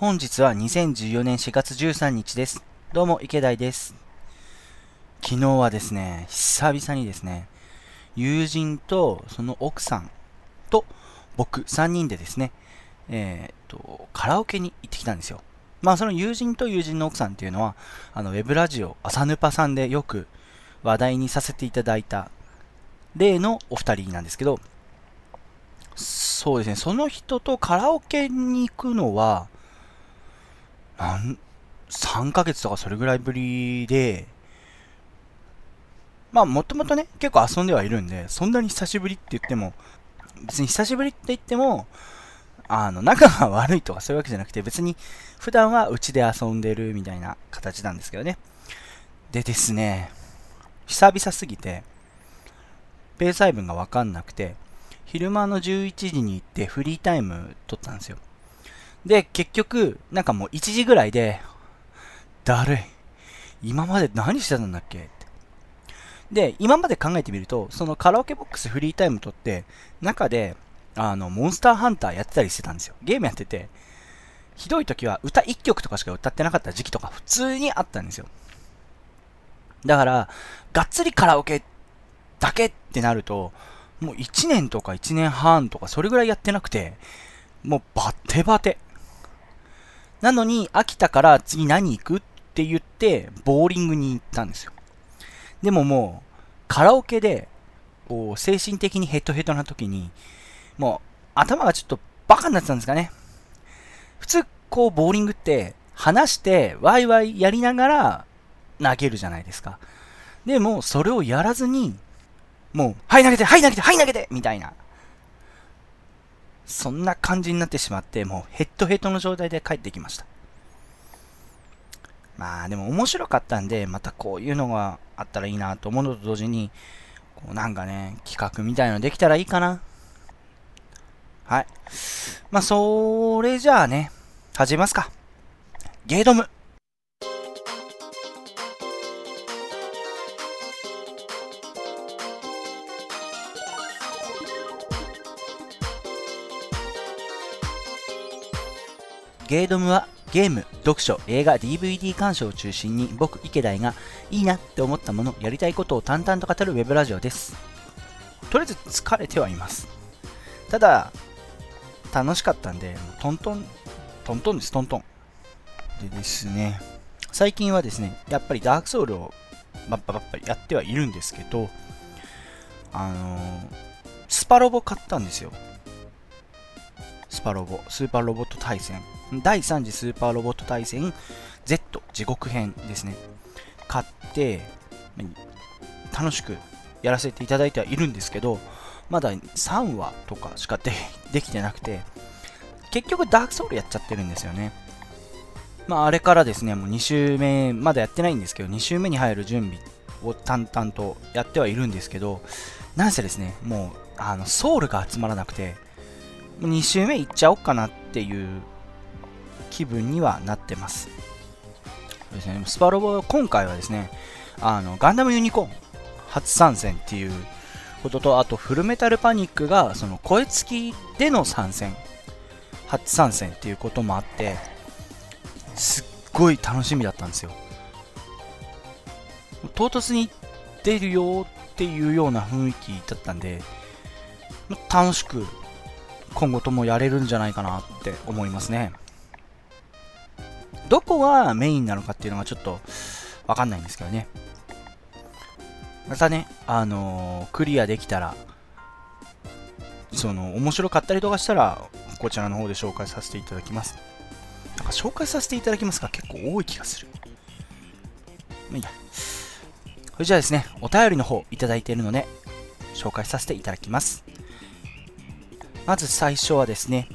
本日は2014年4月13日です。どうも、池田です。昨日はですね、久々にですね、友人とその奥さんと僕3人でですね、えー、っと、カラオケに行ってきたんですよ。まあその友人と友人の奥さんっていうのは、あの、ウェブラジオ、朝ヌパさんでよく話題にさせていただいた例のお二人なんですけど、そうですね、その人とカラオケに行くのは、なん、3ヶ月とかそれぐらいぶりで、まあもともとね、結構遊んではいるんで、そんなに久しぶりって言っても、別に久しぶりって言っても、あの、仲が悪いとかそういうわけじゃなくて、別に普段はうちで遊んでるみたいな形なんですけどね。でですね、久々すぎて、ペース配分がわかんなくて、昼間の11時に行ってフリータイム取ったんですよ。で、結局、なんかもう1時ぐらいで、だるい。今まで何してたんだっけ？って。で、今まで考えてみると、そのカラオケボックスフリータイム取って、中で、あの、モンスターハンターやってたりしてたんですよ。ゲームやってて、ひどい時は歌1曲とかしか歌ってなかった時期とか普通にあったんですよ。だから、がっつりカラオケだけってなると、もう1年とか1年半とかそれぐらいやってなくて、もうバテバテ。なのに飽きたから次何行くって言ってボーリングに行ったんですよ。でももうカラオケでこう精神的にヘトヘトな時にもう頭がちょっとバカになってたんですかね。普通こうボーリングって話してワイワイやりながら投げるじゃないですか。でもそれをやらずにもう、はい投げて、はい投げて、はい投げてみたいな。そんな感じになってしまって、もうヘッドヘッドの状態で帰ってきました。まあでも面白かったんで、またこういうのがあったらいいなと思うのと同時に、こうなんかね、企画みたいのできたらいいかな。はい。まあそれじゃあね、始めますか。ゲードム。ゲードムはゲーム、読書、映画、DVD 鑑賞を中心に僕、池田がいいなって思ったもの、やりたいことを淡々と語るウェブラジオです。とりあえず疲れてはいます。ただ、楽しかったんで、トントン、トントンです、トントン。でですね、最近はですね、やっぱりダークソウルをバッパバッパやってはいるんですけど、あのー、スパロボ買ったんですよ。スパロボ、スーパーロボット対戦。第3次スーパーロボット対戦 Z 地獄編ですね。買って、楽しくやらせていただいてはいるんですけど、まだ3話とかしかでできてなくて、結局ダークソウルやっちゃってるんですよね。まあ、あれからですね、もう2週目、まだやってないんですけど、2週目に入る準備を淡々とやってはいるんですけど、なんせですね、もう、あの、ソウルが集まらなくて、2周目いっちゃおうかなっていう気分にはなってます。ですね、スパロボ、今回はですね、あのガンダムユニコーン初参戦っていうことと、あとフルメタルパニックがその声付きでの参戦、初参戦っていうこともあって、すっごい楽しみだったんですよ。唐突に出るよっていうような雰囲気だったんで、楽しく今後ともやれるんじゃないかなって思いますね。どこがメインなのかっていうのがちょっとわかんないんですけどね。またね、あのー、クリアできたら、その、面白かったりとかしたら、こちらの方で紹介させていただきます。なんか紹介させていただきますが結構多い気がする。まあいいや。それじゃあですね、お便りの方いただいているので、紹介させていただきます。まず最初はですね、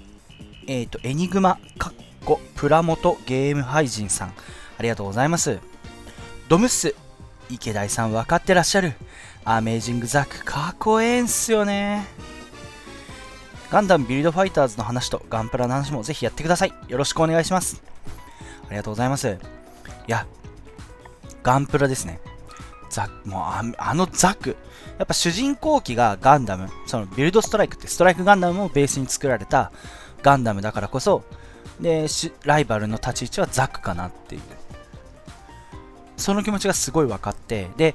えっ、ー、と、エニグマ、かっこ、プラモトゲーム配信さん、ありがとうございます。ドムッス、池田さん分かってらっしゃる。アメージングザック、かっこええんすよね。ガンダムビルドファイターズの話とガンプラの話もぜひやってください。よろしくお願いします。ありがとうございます。いや、ガンプラですね。ザもうああのザク。やっぱ主人公機がガンダム。そのビルドストライクってストライクガンダムをベースに作られたガンダムだからこそ、で、ライバルの立ち位置はザクかなっていう。その気持ちがすごい分かって、で、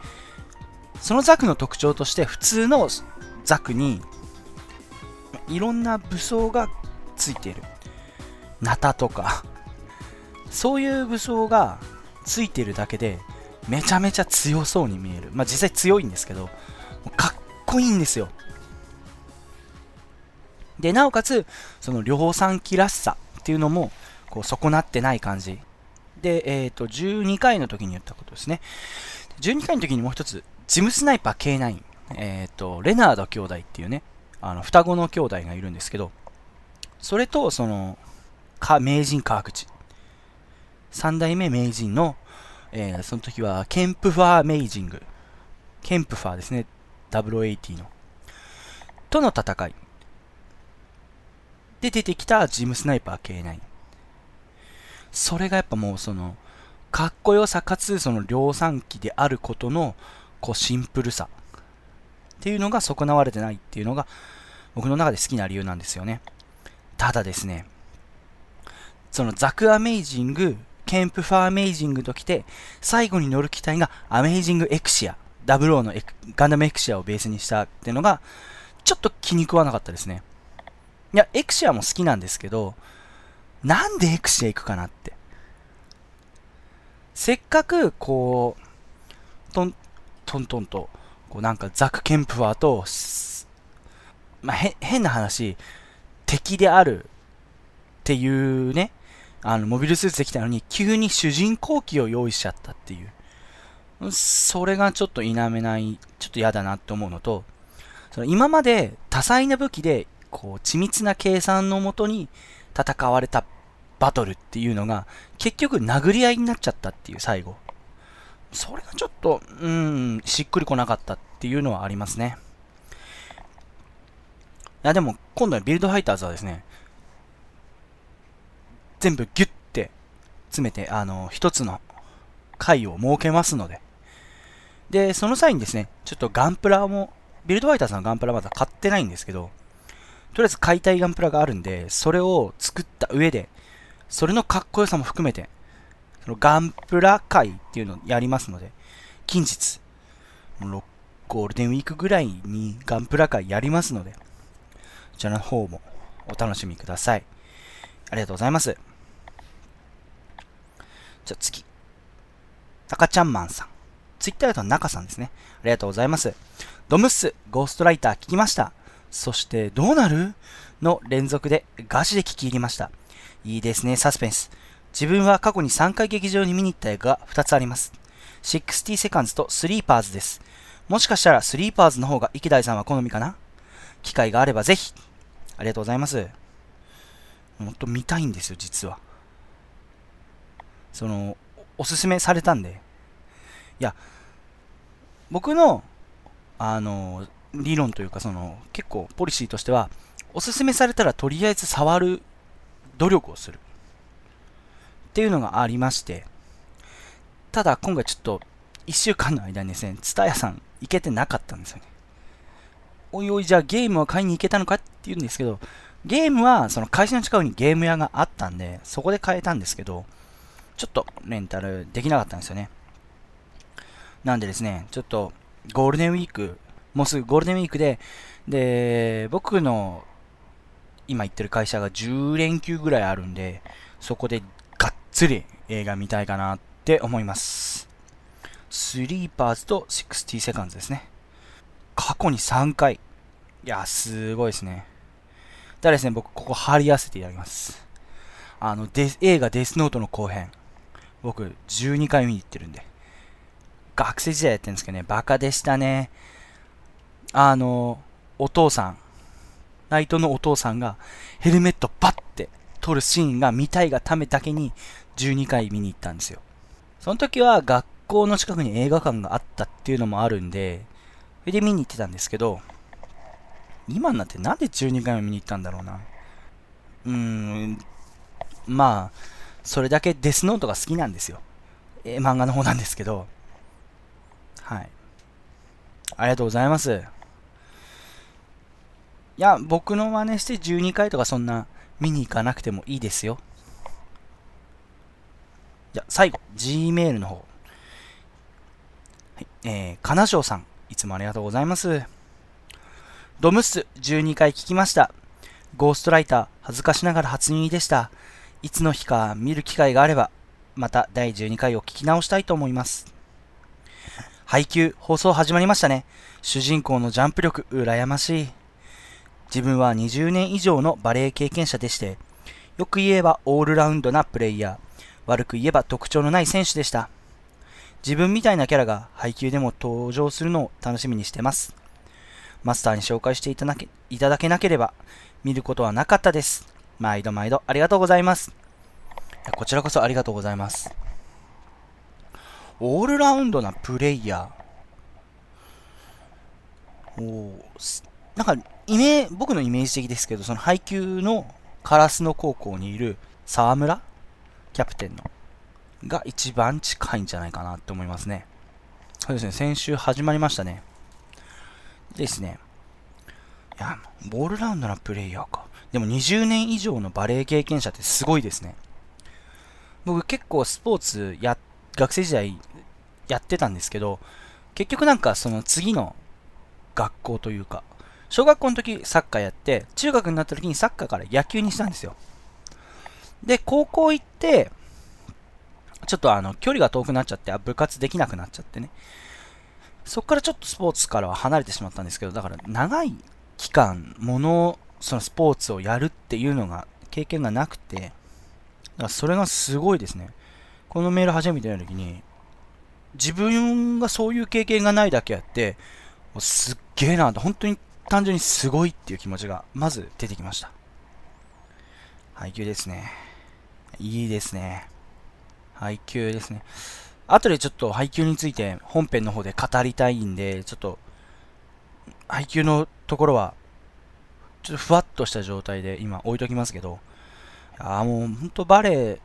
そのザクの特徴として普通のザクにいろんな武装がついている。ナタとか、そういう武装がついてるだけでめちゃめちゃ強そうに見える。まあ実際強いんですけど、かっこいいんですよ。で、なおかつ、その量産機らしさっていうのも、こう、損なってない感じ。で、えっ、ー、と、12回の時に言ったことですね。12回の時にもう一つ、ジムスナイパー K9、えっ、ー、と、レナード兄弟っていうね、あの、双子の兄弟がいるんですけど、それと、その、か、名人川口。三代目名人の、えー、その時は、ケンプファーアメイジング。ケンプファーですね。0080の。との戦い。で出てきたジムスナイパー K9。それがやっぱもうその、かっこよさかつその量産機であることの、こうシンプルさ。っていうのが損なわれてないっていうのが、僕の中で好きな理由なんですよね。ただですね、そのザクアメイジング、ケンプファーアメイジングときて、最後に乗る機体がアメイジングエクシア、00のガンダムエクシアをベースにしたっていうのが、ちょっと気に食わなかったですね。いや、エクシアも好きなんですけど、なんでエクシア行くかなって。せっかく、こう、トン、トントンと、こうなんかザク・ケンプファーと、まあ、へ、変な話、敵であるっていうね、あの、モビルスーツできたのに、急に主人公機を用意しちゃったっていう。それがちょっと否めない、ちょっと嫌だなって思うのと、その今まで多彩な武器でこう、緻密な計算のもとに戦われたバトルっていうのが、結局殴り合いになっちゃったっていう最後。それがちょっと、うん、しっくりこなかったっていうのはありますね。いや、でも、今度のビルドファイターズはですね、全部ギュッて詰めて、あの、一つの回を設けますので、で、その際にですね、ちょっとガンプラも、ビルドファイターズのガンプラまだ買ってないんですけど、とりあえず解体ガンプラがあるんで、それを作った上で、それのかっこよさも含めて、そのガンプラ会っていうのをやりますので、近日、ゴールデンウィークぐらいにガンプラ会やりますので、こちらの方もお楽しみください。ありがとうございます。じゃあ次。赤ちゃんマンさん。ツイッターだと中さんですね。ありがとうございます。ドムッス、ゴーストライター聞きました。そしてどうなる？の連続でガチで聞き入りました。いいですね、サスペンス。自分は過去に3回劇場に見に行った映画が2つあります。60セカンズとスリーパーズです。もしかしたらスリーパーズの方が池田さんは好みかな？機会があればぜひ。ありがとうございます。もっと見たいんですよ、実は。その、おすすめされたんで。いや、僕の、あの、理論というか、その、結構ポリシーとしては、おすすめされたらとりあえず触る努力をする。っていうのがありまして、ただ今回ちょっと1週間の間にですね、ツタヤさん行けてなかったんですよね。おいおい、じゃあゲームは買いに行けたのかって言うんですけど、ゲームはその会社の近くにゲーム屋があったんで、そこで買えたんですけど、ちょっとレンタルできなかったんですよね。なんでですね、ちょっとゴールデンウィークもうすぐゴールデンウィークで、で、僕の今行ってる会社が10連休ぐらいあるんで、そこでがっつり映画見たいかなって思います。スリーパーズと60セカンズですね。過去に3回。いや、すごいですね。ただですね、僕ここ貼り合わせていただきます。あの、デ映画デスノートの後編。僕12回見に行ってるんで。学生時代やってるんですけどね、バカでしたね。あの、お父さん、ナイトのお父さんがヘルメットバッて取るシーンが見たいがためだけに12回見に行ったんですよ。その時は学校の近くに映画館があったっていうのもあるんで、それで見に行ってたんですけど、今になってなんで12回も見に行ったんだろうな。うーん、まあ、それだけデスノートが好きなんですよ。えー、漫画の方なんですけど、はい。ありがとうございます。いや、僕の真似して12回とかそんな見に行かなくてもいいですよ。じゃ最後、Gmail の方。はい、えー、金賞さん、いつもありがとうございます。ドムス12回聞きました。ゴーストライター、恥ずかしながら初耳でした。いつの日か見る機会があれば、また第12回を聞き直したいと思います。配給、放送始まりましたね。主人公のジャンプ力、羨ましい。自分は20年以上のバレエ経験者でして、よく言えばオールラウンドなプレイヤー、悪く言えば特徴のない選手でした。自分みたいなキャラが配給でも登場するのを楽しみにしてます。マスターに紹介していただけいただけなければ、見ることはなかったです。毎度毎度ありがとうございます。こちらこそありがとうございます。オールラウンドなプレイヤー。おなんか、イメ僕のイメージ的ですけど、その配球の烏野高校にいる沢村？キャプテンのが一番近いんじゃないかなって思いますね。そうですね、先週始まりましたね。ですね。いや、ボールラウンドなプレイヤーか。でも20年以上のバレエ経験者ってすごいですね。僕結構スポーツや、学生時代やってたんですけど、結局なんかその次の学校というか、小学校の時サッカーやって、中学になった時にサッカーから野球にしたんですよ。で、高校行って、ちょっとあの、距離が遠くなっちゃって、部活できなくなっちゃってね。そこからちょっとスポーツからは離れてしまったんですけど、だから長い期間、もの、そのスポーツをやるっていうのが、経験がなくて、だからそれがすごいですね。このメール初めての時に、自分がそういう経験がないだけあって、もうすっげえな、本当に単純にすごいっていう気持ちが、まず出てきました。配球ですね。いいですね。配球ですね。後でちょっと配球について本編の方で語りたいんで、ちょっと配球のところは、ちょっとふわっとした状態で今置いときますけど、ああ、もう本当バレー、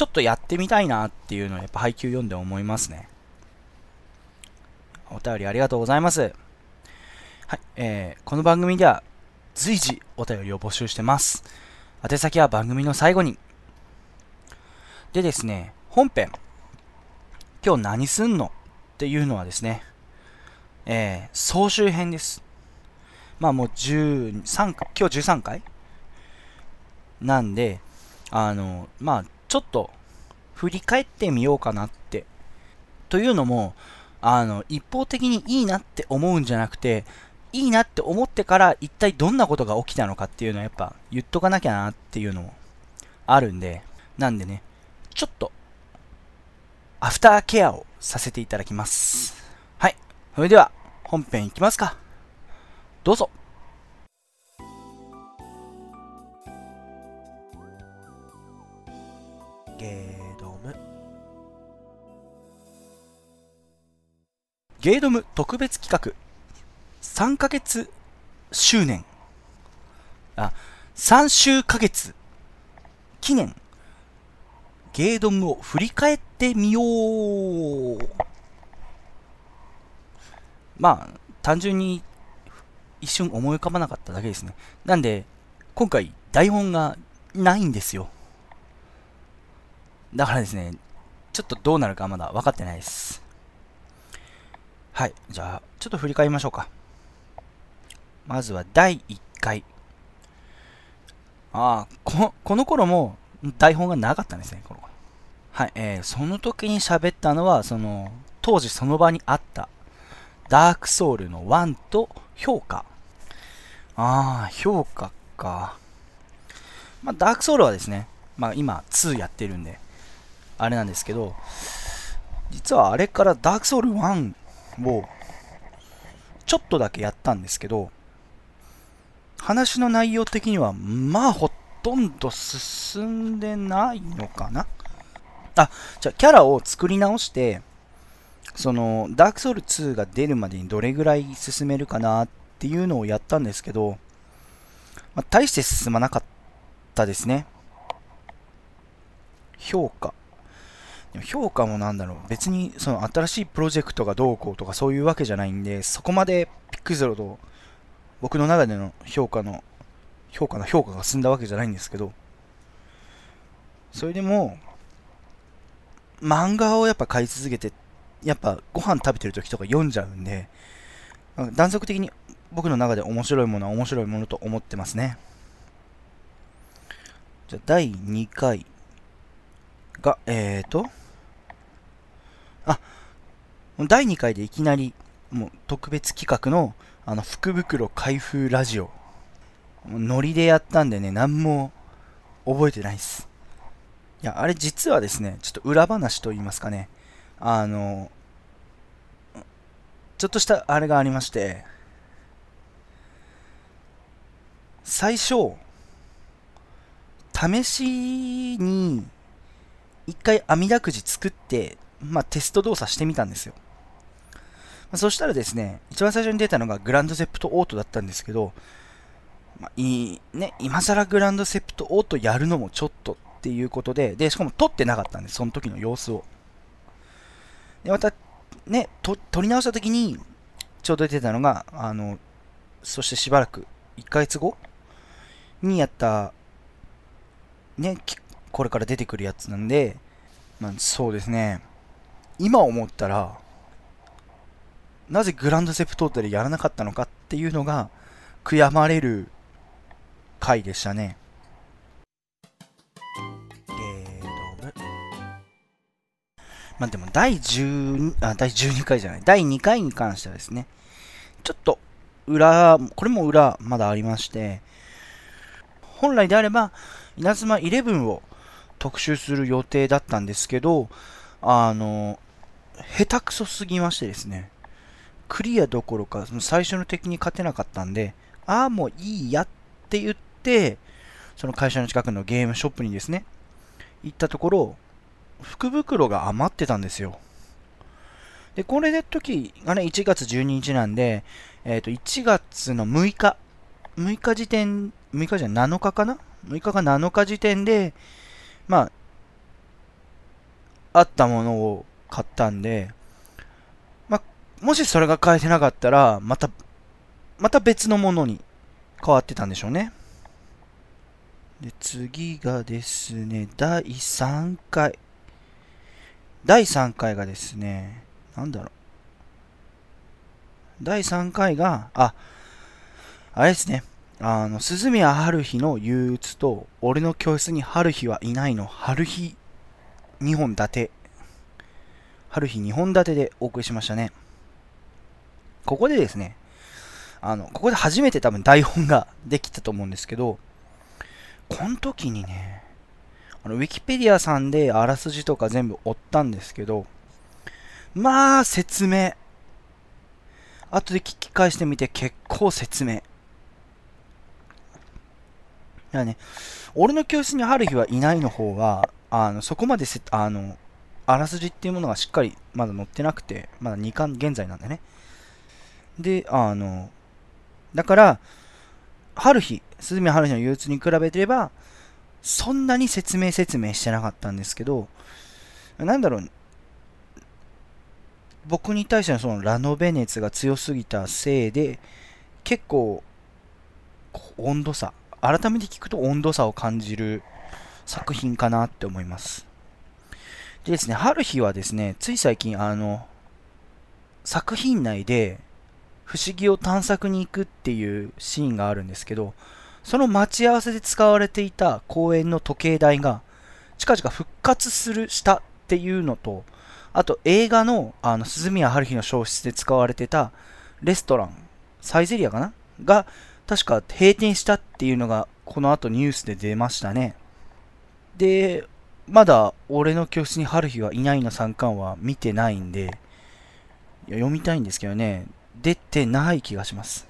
ちょっとやってみたいなっていうのはやっぱ配球読んで思いますね。お便りありがとうございます。はい、えー、この番組では随時お便りを募集してます。宛先は番組の最後に。でですね、本編、今日何すんのっていうのはですね、えー、総集編です。まあもう13、今日13回なんで、あの、まあちょっと振り返ってみようかなって。というのも、あの、一方的にいいなって思うんじゃなくて、いいなって思ってから一体どんなことが起きたのかっていうのはやっぱ言っとかなきゃなっていうのもあるんで、なんでね、ちょっと、アフターケアをさせていただきます。はい。それでは、本編いきますか。どうぞ。ゲードム特別企画。3ヶ月周年。あ、3週ヶ月記念。ゲードムを振り返ってみよう。まあ、単純に一瞬思い浮かばなかっただけですね。なんで、今回台本がないんですよ。だからですね、ちょっとどうなるかまだ分かってないです。はい。じゃあ、ちょっと振り返りましょうか。まずは第1回。ああ、ここの頃も台本がなかったんですね、このはい、えー、その時に喋ったのは、その、当時その場にあったダークソウルの1と評価。ああ、評価か。まあ、ダークソウルはですね、まあ今2やってるんで、あれなんですけど、実はあれからダークソウル1をちょっとだけやったんですけど、話の内容的には、まあほとんど進んでないのかなあ、じゃあキャラを作り直して、その、ダークソウル2が出るまでにどれぐらい進めるかなっていうのをやったんですけど、まあ、大して進まなかったですね。評価。評価もなんだろう。別にその新しいプロジェクトがどうこうとかそういうわけじゃないんで、そこまでピックゼロと僕の中での評価の、評価の評価が進んだわけじゃないんですけど、それでも、漫画をやっぱ買い続けて、やっぱご飯食べてる時とか読んじゃうんで、断続的に僕の中で面白いものは面白いものと思ってますね。じゃあ、第2回が、えーと、あ、第2回でいきなり、もう特別企画の、あの、福袋開封ラジオ。ノリでやったんでね、何も覚えてないです。いや、あれ実はですね、ちょっと裏話と言いますかね、あの、ちょっとしたあれがありまして、最初、試しに、一回網だくじ作って、まあ、テスト動作してみたんですよ。まあ、そしたらですね、一番最初に出たのがグランドセプトオートだったんですけど、まあ、いいね、今更グランドセプトオートやるのもちょっとっていうことで、で、しかも撮ってなかったんです、その時の様子を。で、また、ね、と撮り直した時に、ちょうど出てたのが、あの、そしてしばらく、1ヶ月後にやった、ね、これから出てくるやつなんで、まあ、そうですね、今思ったら、なぜグランドセプトータでやらなかったのかっていうのが、悔やまれる回でしたね。まあでも第12、あ、第12回じゃない、第2回に関してはですね、ちょっと裏、これも裏まだありまして、本来であれば、稲妻11を特集する予定だったんですけど、あの、下手くそすぎましてですね、クリアどころか、その最初の敵に勝てなかったんで、ああ、もういいやって言って、その会社の近くのゲームショップにですね、行ったところ、福袋が余ってたんですよ。で、これで時がね、1月12日なんで、えっ、ー、と、1月の6日、6日時点、6日じゃ7日かな ?6 日か7日時点で、まあ、あったものを買ったんで、まあ、もしそれが買えてなかったら、また、また別のものに変わってたんでしょうね。で、次がですね、第3回。第3回がですね、なんだろう。第3回が、あ、あれですね。あの、鈴宮春日の憂鬱と、俺の教室に春日はいないの、春日2本立て。春日2本立てでお送りしましたね。ここでですね、あの、ここで初めて多分台本ができたと思うんですけど、この時にね、あの、ウィキペディアさんであらすじとか全部追ったんですけど、まあ、説明。後で聞き返してみて結構説明。いやね、俺の教室に春日はいないの方が、あの、そこまでせ、あの、あらすじっていうものがしっかりまだ載ってなくて、まだ2巻現在なんでね。で、あの、だから、春日、鈴宮春日の憂鬱に比べてれば、そんなに説明説明してなかったんですけど、なんだろう、僕に対してのそのラノベ熱が強すぎたせいで、結構、温度差、改めて聞くと温度差を感じる作品かなって思います。でですね、春日はですね、つい最近、あの、作品内で不思議を探索に行くっていうシーンがあるんですけど、その待ち合わせで使われていた公園の時計台が、近々復活する、したっていうのと、あと映画の、あの、鈴宮春日の消失で使われてたレストラン、サイゼリアかな？が、確か閉店したっていうのが、この後ニュースで出ましたね。で、まだ俺の教室に春日はいないの3巻は見てないんで、読みたいんですけどね、出てない気がします。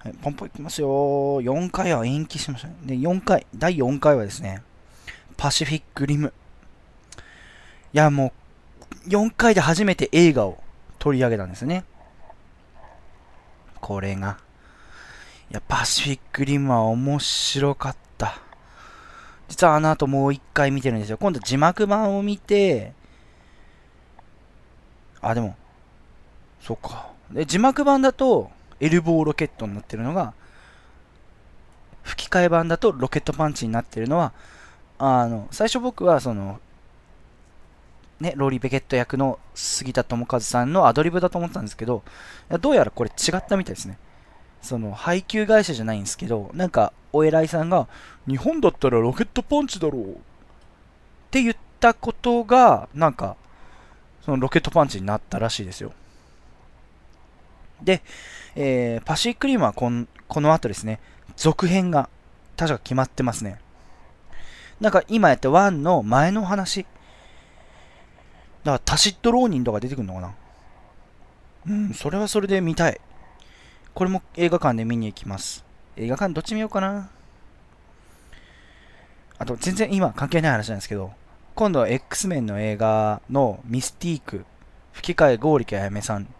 はい、ポンポンいきますよ。4回は延期しました、ね。で、4回、第4回はですね、パシフィックリム。いや、もう、4回で初めて映画を取り上げたんですね。これが。いや、パシフィックリムは面白かった。実はあの後もう1回見てるんですよ。今度字幕版を見て、あ、でも、そっか。で、字幕版だと、エルボーロケットになってるのが、吹き替え版だとロケットパンチになってるのは、あの、最初僕はその、ね、ローリー・ベケット役の杉田智和さんのアドリブだと思ったんですけど、どうやらこれ違ったみたいですね。その配給会社じゃないんですけど、なんかお偉いさんが、日本だったらロケットパンチだろうって言ったことが、なんか、そのロケットパンチになったらしいですよ。で、えー、パシフィックリームはこんこの後ですね、続編が確か決まってますね。なんか今やった1の前の話。だからタシット浪人とか出てくるのかなうん、それはそれで見たい。これも映画館で見に行きます。映画館どっち見ようかな。あと、全然今関係ない話なんですけど、今度は X メンの映画のミスティーク、吹き替え剛力あやめさん。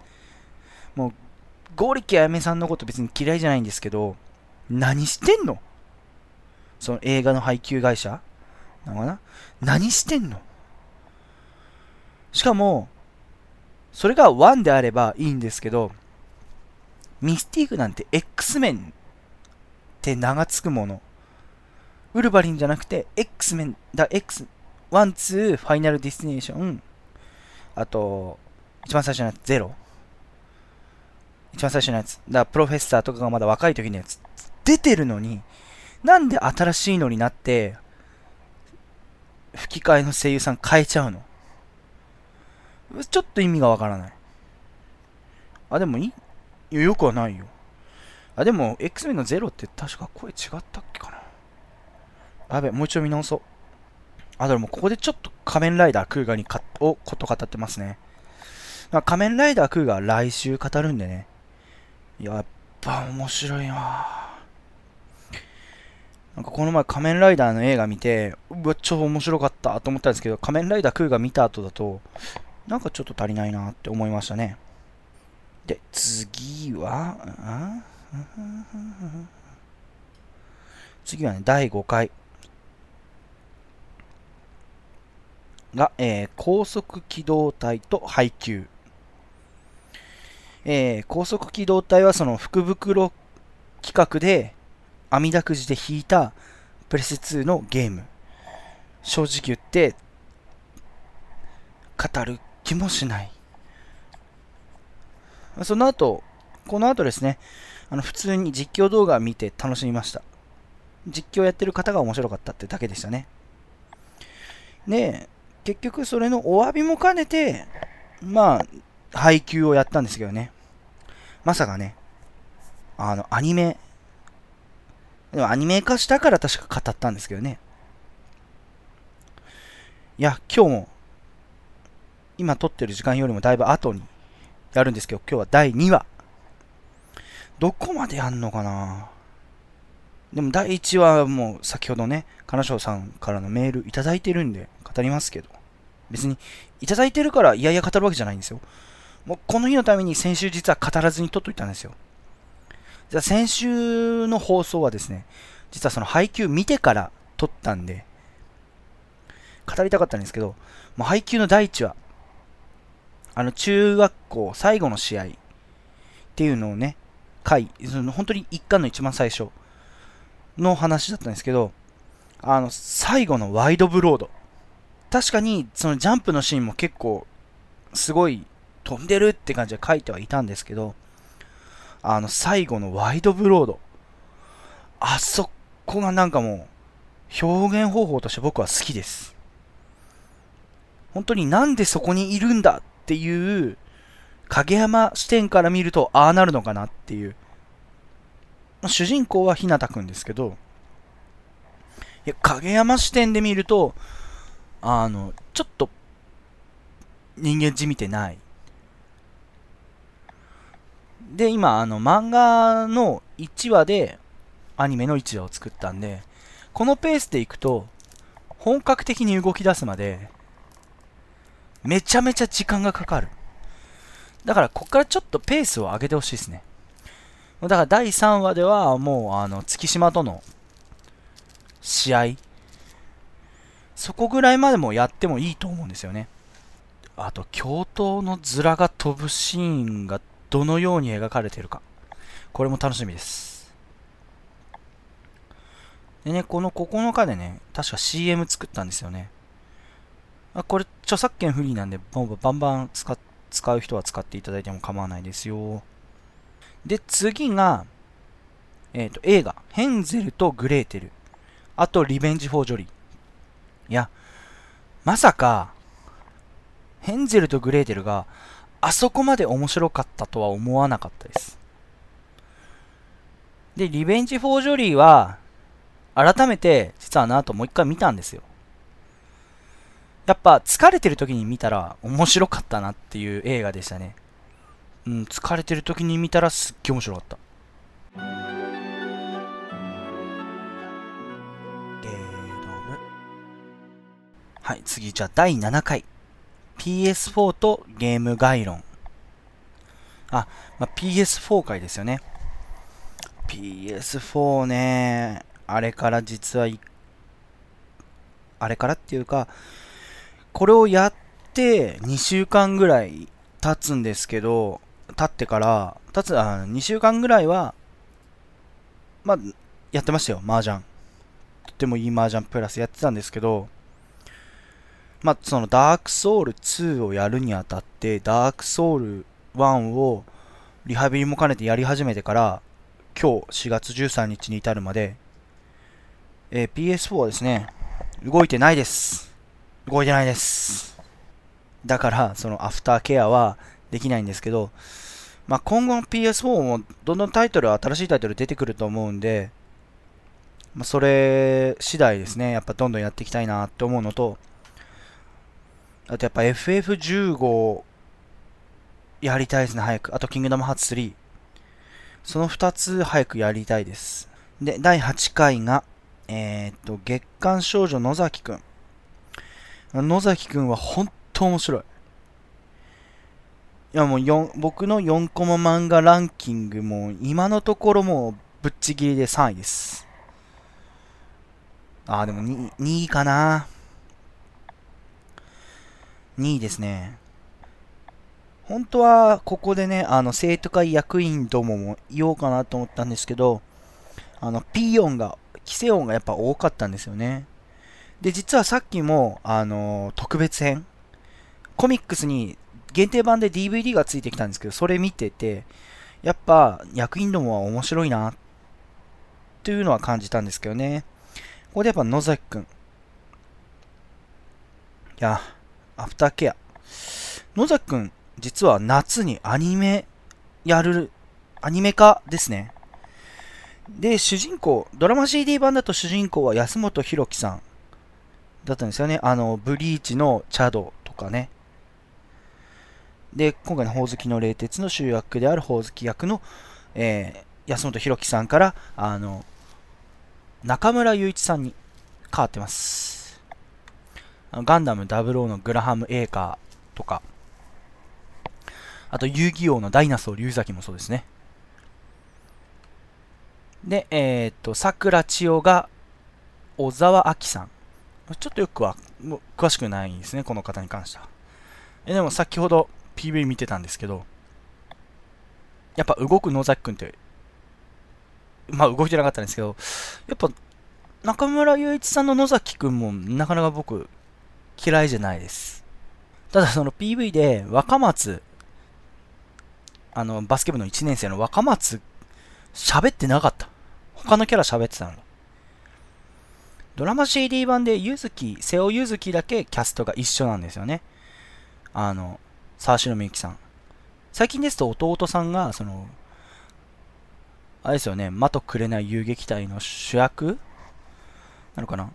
もう、剛力あやめさんのこと別に嫌いじゃないんですけど、何してんの？その映画の配給会社？なのかな？何してんの？しかも、それが1であればいいんですけど、ミスティークなんて X メンって名が付くもの。ウルヴァリンじゃなくて X メンだ、X、1、2、ファイナルディスティネーション、あと、一番最初のやつ、ゼロ。一番最初のやつ。だプロフェッサーとかがまだ若い時のやつ。出てるのに、なんで新しいのになって、吹き替えの声優さん変えちゃうの？ちょっと意味がわからない。あ、でもいい？いや、よくはないよ。あ、でも、X メンのゼロって確か声違ったっけかな。やべ、もう一度見直そう。あ、でもここでちょっと仮面ライダークーガーにかをこと語ってますね。あ仮面ライダークーガー来週語るんでね。やっぱ面白いななんかこの前仮面ライダーの映画見て、うわ、超面白かったと思ったんですけど、仮面ライダークーガー見た後だと、なんかちょっと足りないなって思いましたね。で、次は、次はね、第5回。が、えー、高速機動隊と配給。えー、高速機動隊はその福袋企画で、網だくじで引いたプレス2のゲーム。正直言って、語る気もしない。その後、この後ですね、あの普通に実況動画を見て楽しみました。実況やってる方が面白かったってだけでしたね。で、結局それのお詫びも兼ねて、まあ、配給をやったんですけどね。まさかね、あの、アニメ、でもアニメ化したから確か語ったんですけどね。いや、今日も、今撮ってる時間よりもだいぶ後にやるんですけど、今日は第2話。どこまでやんのかな？でも第1話はもう先ほどね、金賞さんからのメールいただいてるんで語りますけど、別にいただいてるからいやいや語るわけじゃないんですよ。もうこの日のために先週実は語らずに撮っといたんですよ。じゃあ先週の放送はですね、実はその配給見てから撮ったんで、語りたかったんですけど、もう配給の第1話、あの中学校最後の試合っていうのをね、回、その本当に一巻の一番最初の話だったんですけど、あの、最後のワイドブロード。確かに、そのジャンプのシーンも結構、すごい飛んでるって感じで書いてはいたんですけど、あの、最後のワイドブロード。あそこがなんかもう、表現方法として僕は好きです。本当になんでそこにいるんだっていう、影山視点から見るとああなるのかなっていう。主人公は日向くんですけど、いや、影山視点で見ると、あの、ちょっと、人間じみてない。で、今、あの、漫画の1話で、アニメの1話を作ったんで、このペースでいくと、本格的に動き出すまで、めちゃめちゃ時間がかかる。だから、こっからちょっとペースを上げてほしいですね。だから第3話ではもうあの月島との試合そこぐらいまでもやってもいいと思うんですよねあと教頭の面が飛ぶシーンがどのように描かれてるかこれも楽しみですでねこの9日でね確か CM 作ったんですよねあこれ著作権フリーなんで、バンバン使使う人は使っていただいても構わないですよ。で、次が、えっ、ー、と、映画、ヘンゼルとグレーテル。あと、リベンジ・フォー・ジョリー。いや、まさか、ヘンゼルとグレーテルがあそこまで面白かったとは思わなかったです。で、リベンジ・フォー・ジョリーは、改めて、実はなともう一回見たんですよ。やっぱ、疲れてる時に見たら面白かったなっていう映画でしたね。うん、疲れてる時に見たらすっげえ面白かった。ゲードム。はい、次、じゃあ第7回。PS4 とゲーム概論。あ、まあ、PS4 回ですよね。PS4 ね、あれから実は、あれからっていうか、これをやって2週間ぐらい経つんですけど、経ってから、経つ、あ、2週間ぐらいは、まあ、やってましたよ、麻雀。とってもいい麻雀プラスやってたんですけど、まあ、そのダークソウル2をやるにあたって、ダークソウル1をリハビリも兼ねてやり始めてから、今日4月13日に至るまで、えー、PS4 はですね、動いてないです。動いてないです。だから、そのアフターケアはできないんですけど、まあ、今後の PS4 もどんどんタイトル、新しいタイトル出てくると思うんで、まあ、それ次第ですね、やっぱどんどんやっていきたいなって思うのと、あとやっぱ FF15 やりたいですね、早く。あと、キングダムハーツ3。その2つ早くやりたいです。で、第8回が、えー、っと、月刊少女野崎くん。野崎くんは本当面白い。いやもう4、僕の4コマ漫画ランキングも今のところもうぶっちぎりで3位です。あーでも 2, 2位かな。2位ですね。本当はここでね、あの生徒会役員どもも言おうかなと思ったんですけど、あの、P 音が、規制音がやっぱ多かったんですよね。で、実はさっきも、あの、特別編、コミックスに限定版で DVD がついてきたんですけど、それ見てて、やっぱ役員どもは面白いな、というのは感じたんですけどね。ここでやっぱ野崎くん。いや、アフターケア。野崎くん、実は夏にアニメやる、アニメ化ですね。で、主人公、ドラマ CD 版だと主人公は安本博樹さんだったんですよね。あの、ブリーチのチャドとかね。で、今回のほおずきの冷徹の主役であるほおずき役の、えー、安本博樹さんから、あの、中村雄一さんに変わってます。ガンダム00のグラハム・エーカーとか、あと遊戯王のダイナソー龍崎もそうですね。で、えー、っと、桜千代が小沢明さん。ちょっとよくは詳しくないんですね、この方に関しては。えでも先ほど PV 見てたんですけど、やっぱ動く野崎くんって、まあ動いてなかったんですけど、やっぱ中村雄一さんの野崎くんもなかなか僕嫌いじゃないです。ただその PV で若松、あの、バスケ部の1年生の若松、喋ってなかった。他のキャラ喋ってたの。ドラマ CD 版でゆずき、瀬尾ゆずきだけキャストが一緒なんですよね。あの、沢城みゆきさん。最近ですと弟さんが、その、あれですよね、魔とくれない遊撃隊の主役なのかな？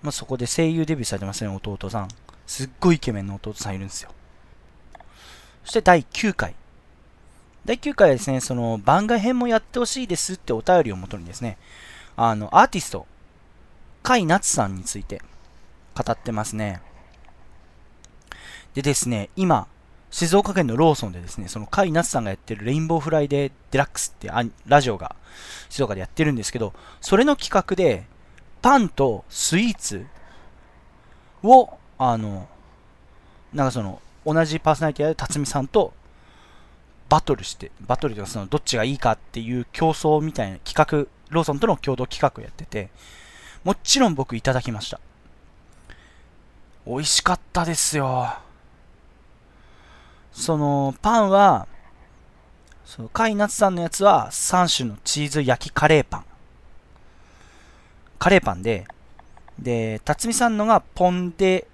まあ、そこで声優デビューされてますね、弟さん。すっごいイケメンの弟さんいるんですよ。そして第9回。第9回はですね、その番外編もやってほしいですってお便りをもとにですね、あの、アーティスト、甲斐夏さんについて語ってますね。でですね、今、静岡県のローソンでですね、その甲斐夏さんがやってるレインボーフライデーデラックスってラジオが静岡でやってるんですけど、それの企画で、パンとスイーツを、あの、なんかその、同じパーソナリティで辰巳さんとバトルして、バトルというかその、どっちがいいかっていう競争みたいな企画、ローソンとの共同企画をやってて、もちろん僕いただきました。美味しかったですよ。その、パンは、その、カイナツさんのやつは3種のチーズ焼きカレーパン。カレーパンで、で、辰巳さんのがポンで、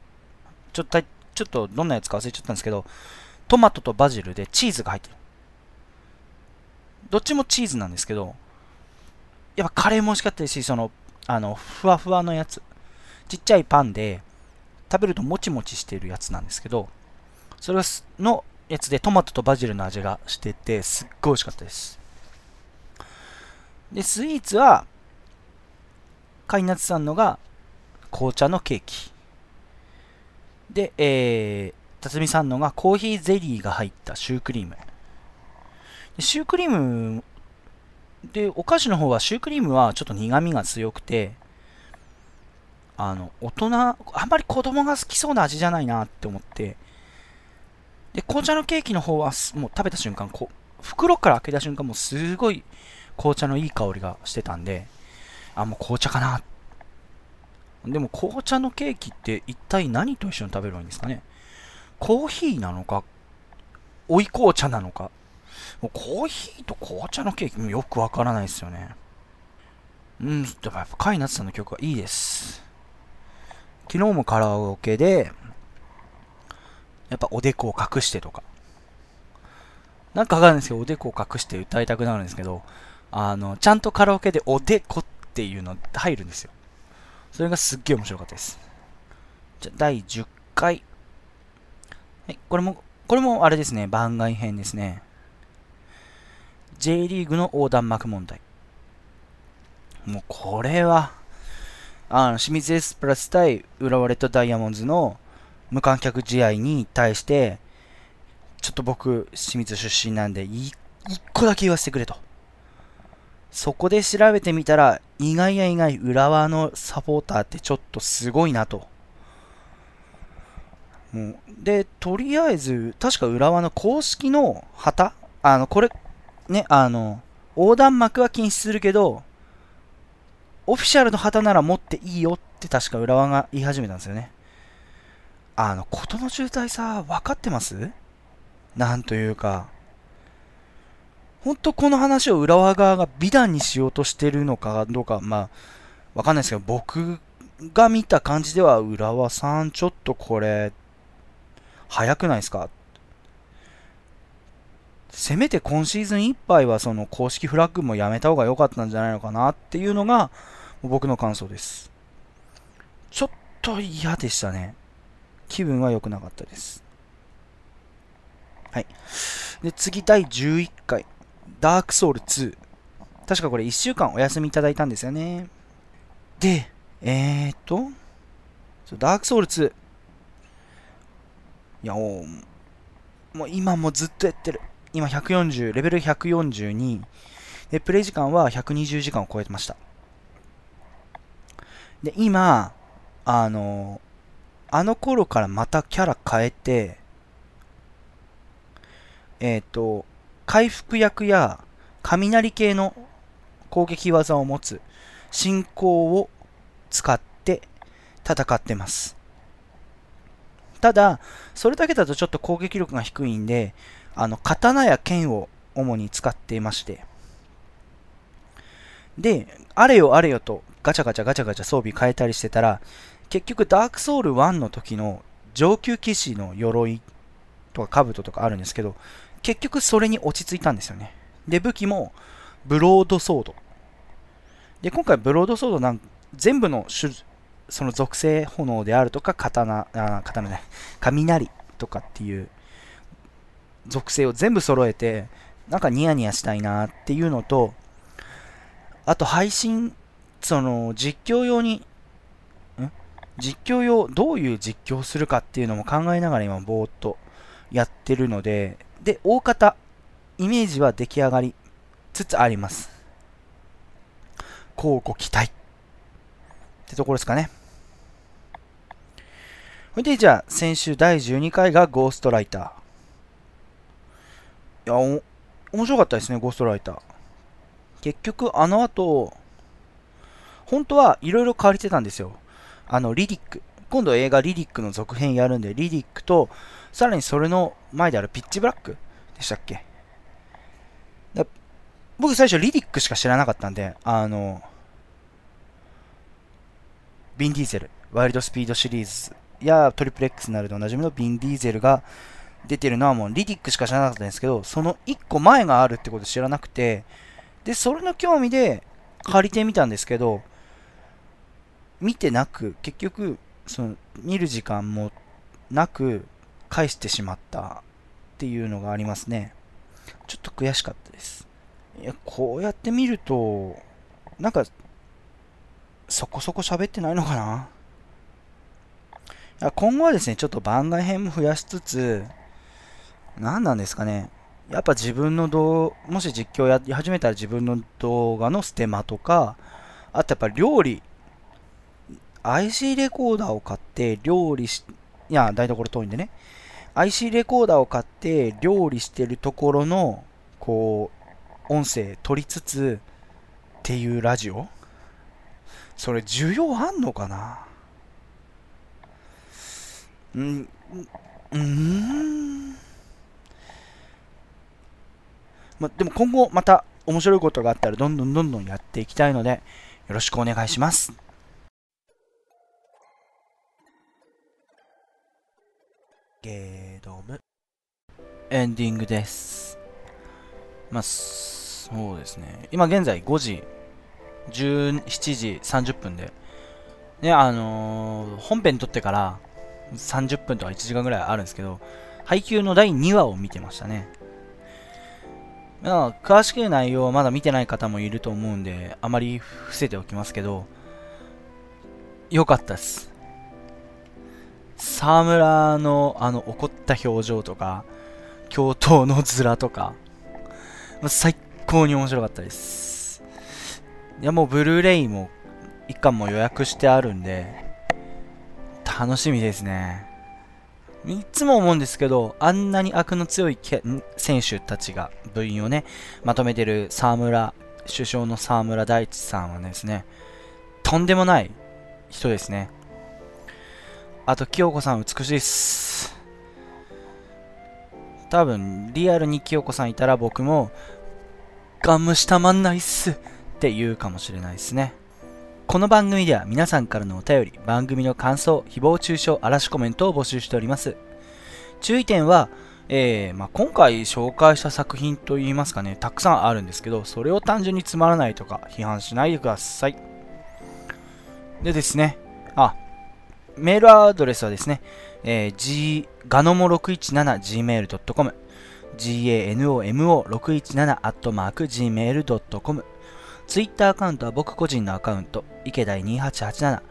ちょっと、ちょっとどんなやつか忘れちゃったんですけど、トマトとバジルでチーズが入ってる。どっちもチーズなんですけど、やっぱカレーも美味しかったですし、その、あの、ふわふわのやつ。ちっちゃいパンで、食べるともちもちしてるやつなんですけど、それのやつでトマトとバジルの味がしてて、すっごい美味しかったです。で、スイーツは、カイナツさんのが紅茶のケーキ。で、えー、辰巳さんのがコーヒーゼリーが入ったシュークリーム。シュークリームで、お菓子の方はシュークリームはちょっと苦味が強くて、あの、大人、あんまり子供が好きそうな味じゃないなって思って、で、紅茶のケーキの方は、もう食べた瞬間、こ、袋から開けた瞬間、もうすごい紅茶のいい香りがしてたんで、あ、もう紅茶かな。でも紅茶のケーキって一体何と一緒に食べるんですかねコーヒーなのか、追い紅茶なのか。もうコーヒーと紅茶のケーキもよくわからないですよね。うん、でもやっぱカイナツさんの曲はいいです。昨日もカラオケで、やっぱおでこを隠してとか。なんかわかんないですけど、おでこを隠して歌いたくなるんですけど、あの、ちゃんとカラオケでおでこっていうの入るんですよ。それがすっげえ面白かったです。じゃ、第10回。はい、これも、これもあれですね、番外編ですね。J リーグの横断幕問題。もうこれは、あの、清水エスプラス対浦和レッドダイヤモンドの無観客試合に対して、ちょっと僕、清水出身なんで、一個だけ言わせてくれと。そこで調べてみたら、意外や意外、浦和のサポーターってちょっとすごいなと。もうで、とりあえず、確か浦和の公式の旗？あの、これ、ね、あの、横断幕は禁止するけど、オフィシャルの旗なら持っていいよって確か浦和が言い始めたんですよね。あの、ことの渋滞さ、分かってます？なんというか、本当この話を浦和側が美談にしようとしてるのかどうか、まあ、わかんないですけど、僕が見た感じでは、浦和さん、ちょっとこれ、早くないですか？せめて今シーズンいっぱいはその公式フラッグもやめた方が良かったんじゃないのかなっていうのが僕の感想です。ちょっと嫌でしたね。気分は良くなかったです。はい。で、次、第11回、ダークソウル2。確かこれ1週間お休みいただいたんですよね。で、えーと、ダークソウル2。いや、もう、もう今もずっとやってる。今140、レベル142。で、プレイ時間は120時間を超えてました。で、今、あの、あの頃からまたキャラ変えて、えっ、ー、と、回復役や雷系の攻撃技を持つ進行を使って戦ってます。ただ、それだけだとちょっと攻撃力が低いんで、あの、刀や剣を主に使っていまして。で、あれよあれよとガチャガチャガチャガチャ装備変えたりしてたら、結局ダークソウル1の時の上級騎士の鎧とか兜とかあるんですけど、結局それに落ち着いたんですよね。で、武器もブロードソード。で、今回ブロードソードなん全部の種その属性炎であるとか、刀、あ刀ね、雷とかっていう属性を全部揃えて、なんかニヤニヤしたいなっていうのと、あと配信、その実況用にん？実況用、どういう実況をするかっていうのも考えながら今、ぼーっとやってるので、で、大方、イメージは出来上がりつつあります。こうご期待。ってところですかね。それで、じゃあ、先週第12回がゴーストライター。いや、面白かったですね、ゴーストライター。結局、あの後、本当はいろいろ変わりてたんですよ。あの、リディック。今度映画リリックの続編やるんで、リリックと、さらにそれの前であるピッチブラックでしたっけ？僕最初リリックしか知らなかったんで、あの、ビン・ディーゼル、ワイルドスピードシリーズやトリプル X なるでおなじみのビン・ディーゼルが出てるのはもうリリックしか知らなかったんですけど、その1個前があるってこと知らなくて、で、それの興味で借りてみたんですけど、見てなく、結局、その、見る時間もなく、返してしまったっていうのがありますね。ちょっと悔しかったです。いや、こうやって見ると、なんか、そこそこ喋ってないのかな？今後はですね、ちょっと番外編も増やしつつ、何なんですかね。やっぱ自分の動もし実況やり始めたら自分の動画のステマとか、あとやっぱ料理、IC レコーダーを買って料理し、いや、台所遠いんでね。IC レコーダーを買って料理してるところの、こう、音声取りつつっていうラジオそれ需要あんのかなうん、うん。ま、でも今後また面白いことがあったらどんどんどんどんやっていきたいので、よろしくお願いします。ゲードム。エンディングです。まあ、そうですね。今現在5時、17時30分で、ね、あのー、本編撮ってから30分とか1時間ぐらいあるんですけど、配給の第2話を見てましたね。まあ、詳しく内容はまだ見てない方もいると思うんで、あまり伏せておきますけど、良かったです。沢村のあの怒った表情とか、教頭の面とか、最高に面白かったです。いやもうブルーレイも一巻も予約してあるんで、楽しみですね。いつも思うんですけど、あんなに悪の強い選手たちが部員をね、まとめてる沢村、首相の沢村大地さんはですね、とんでもない人ですね。あと、清子さん美しいっす。多分、リアルに清子さんいたら僕も、ガムしたまんないっすって言うかもしれないですね。この番組では皆さんからのお便り、番組の感想、誹謗中傷、嵐コメントを募集しております。注意点は、えーまあ、今回紹介した作品といいますかね、たくさんあるんですけど、それを単純につまらないとか批判しないでください。でですね、あ、メールアドレスはですね、えー、g、ガノモ 617gmail.com、ganomo617-gmail.com、ツイッターアカウントは僕個人のアカウント、池田2887、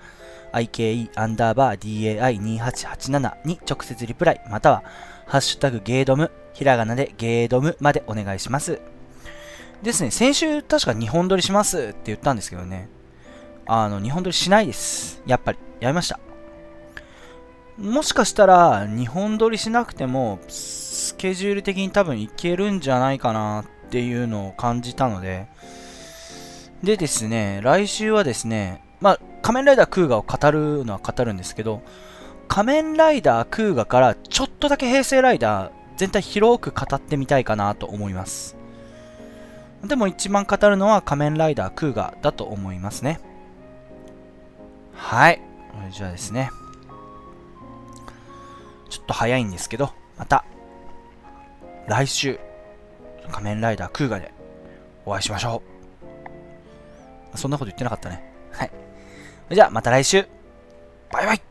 ike アンダーバー dai2887 に直接リプライ、または、ハッシュタグゲードム、ひらがなでゲードムまでお願いします。ですね、先週確か日本撮りしますって言ったんですけどね、あの、日本撮りしないです。やっぱり、やめました。もしかしたら、日本撮りしなくても、スケジュール的に多分いけるんじゃないかなっていうのを感じたので、でですね、来週はですね、まあ、仮面ライダークーガを語るのは語るんですけど、仮面ライダークーガからちょっとだけ平成ライダー全体広く語ってみたいかなと思います。でも一番語るのは仮面ライダークーガだと思いますね。はい。じゃあですね。ちょっと早いんですけど、また、来週、仮面ライダークーガでお会いしましょう。そんなこと言ってなかったね。はい。じゃあ、また来週。バイバイ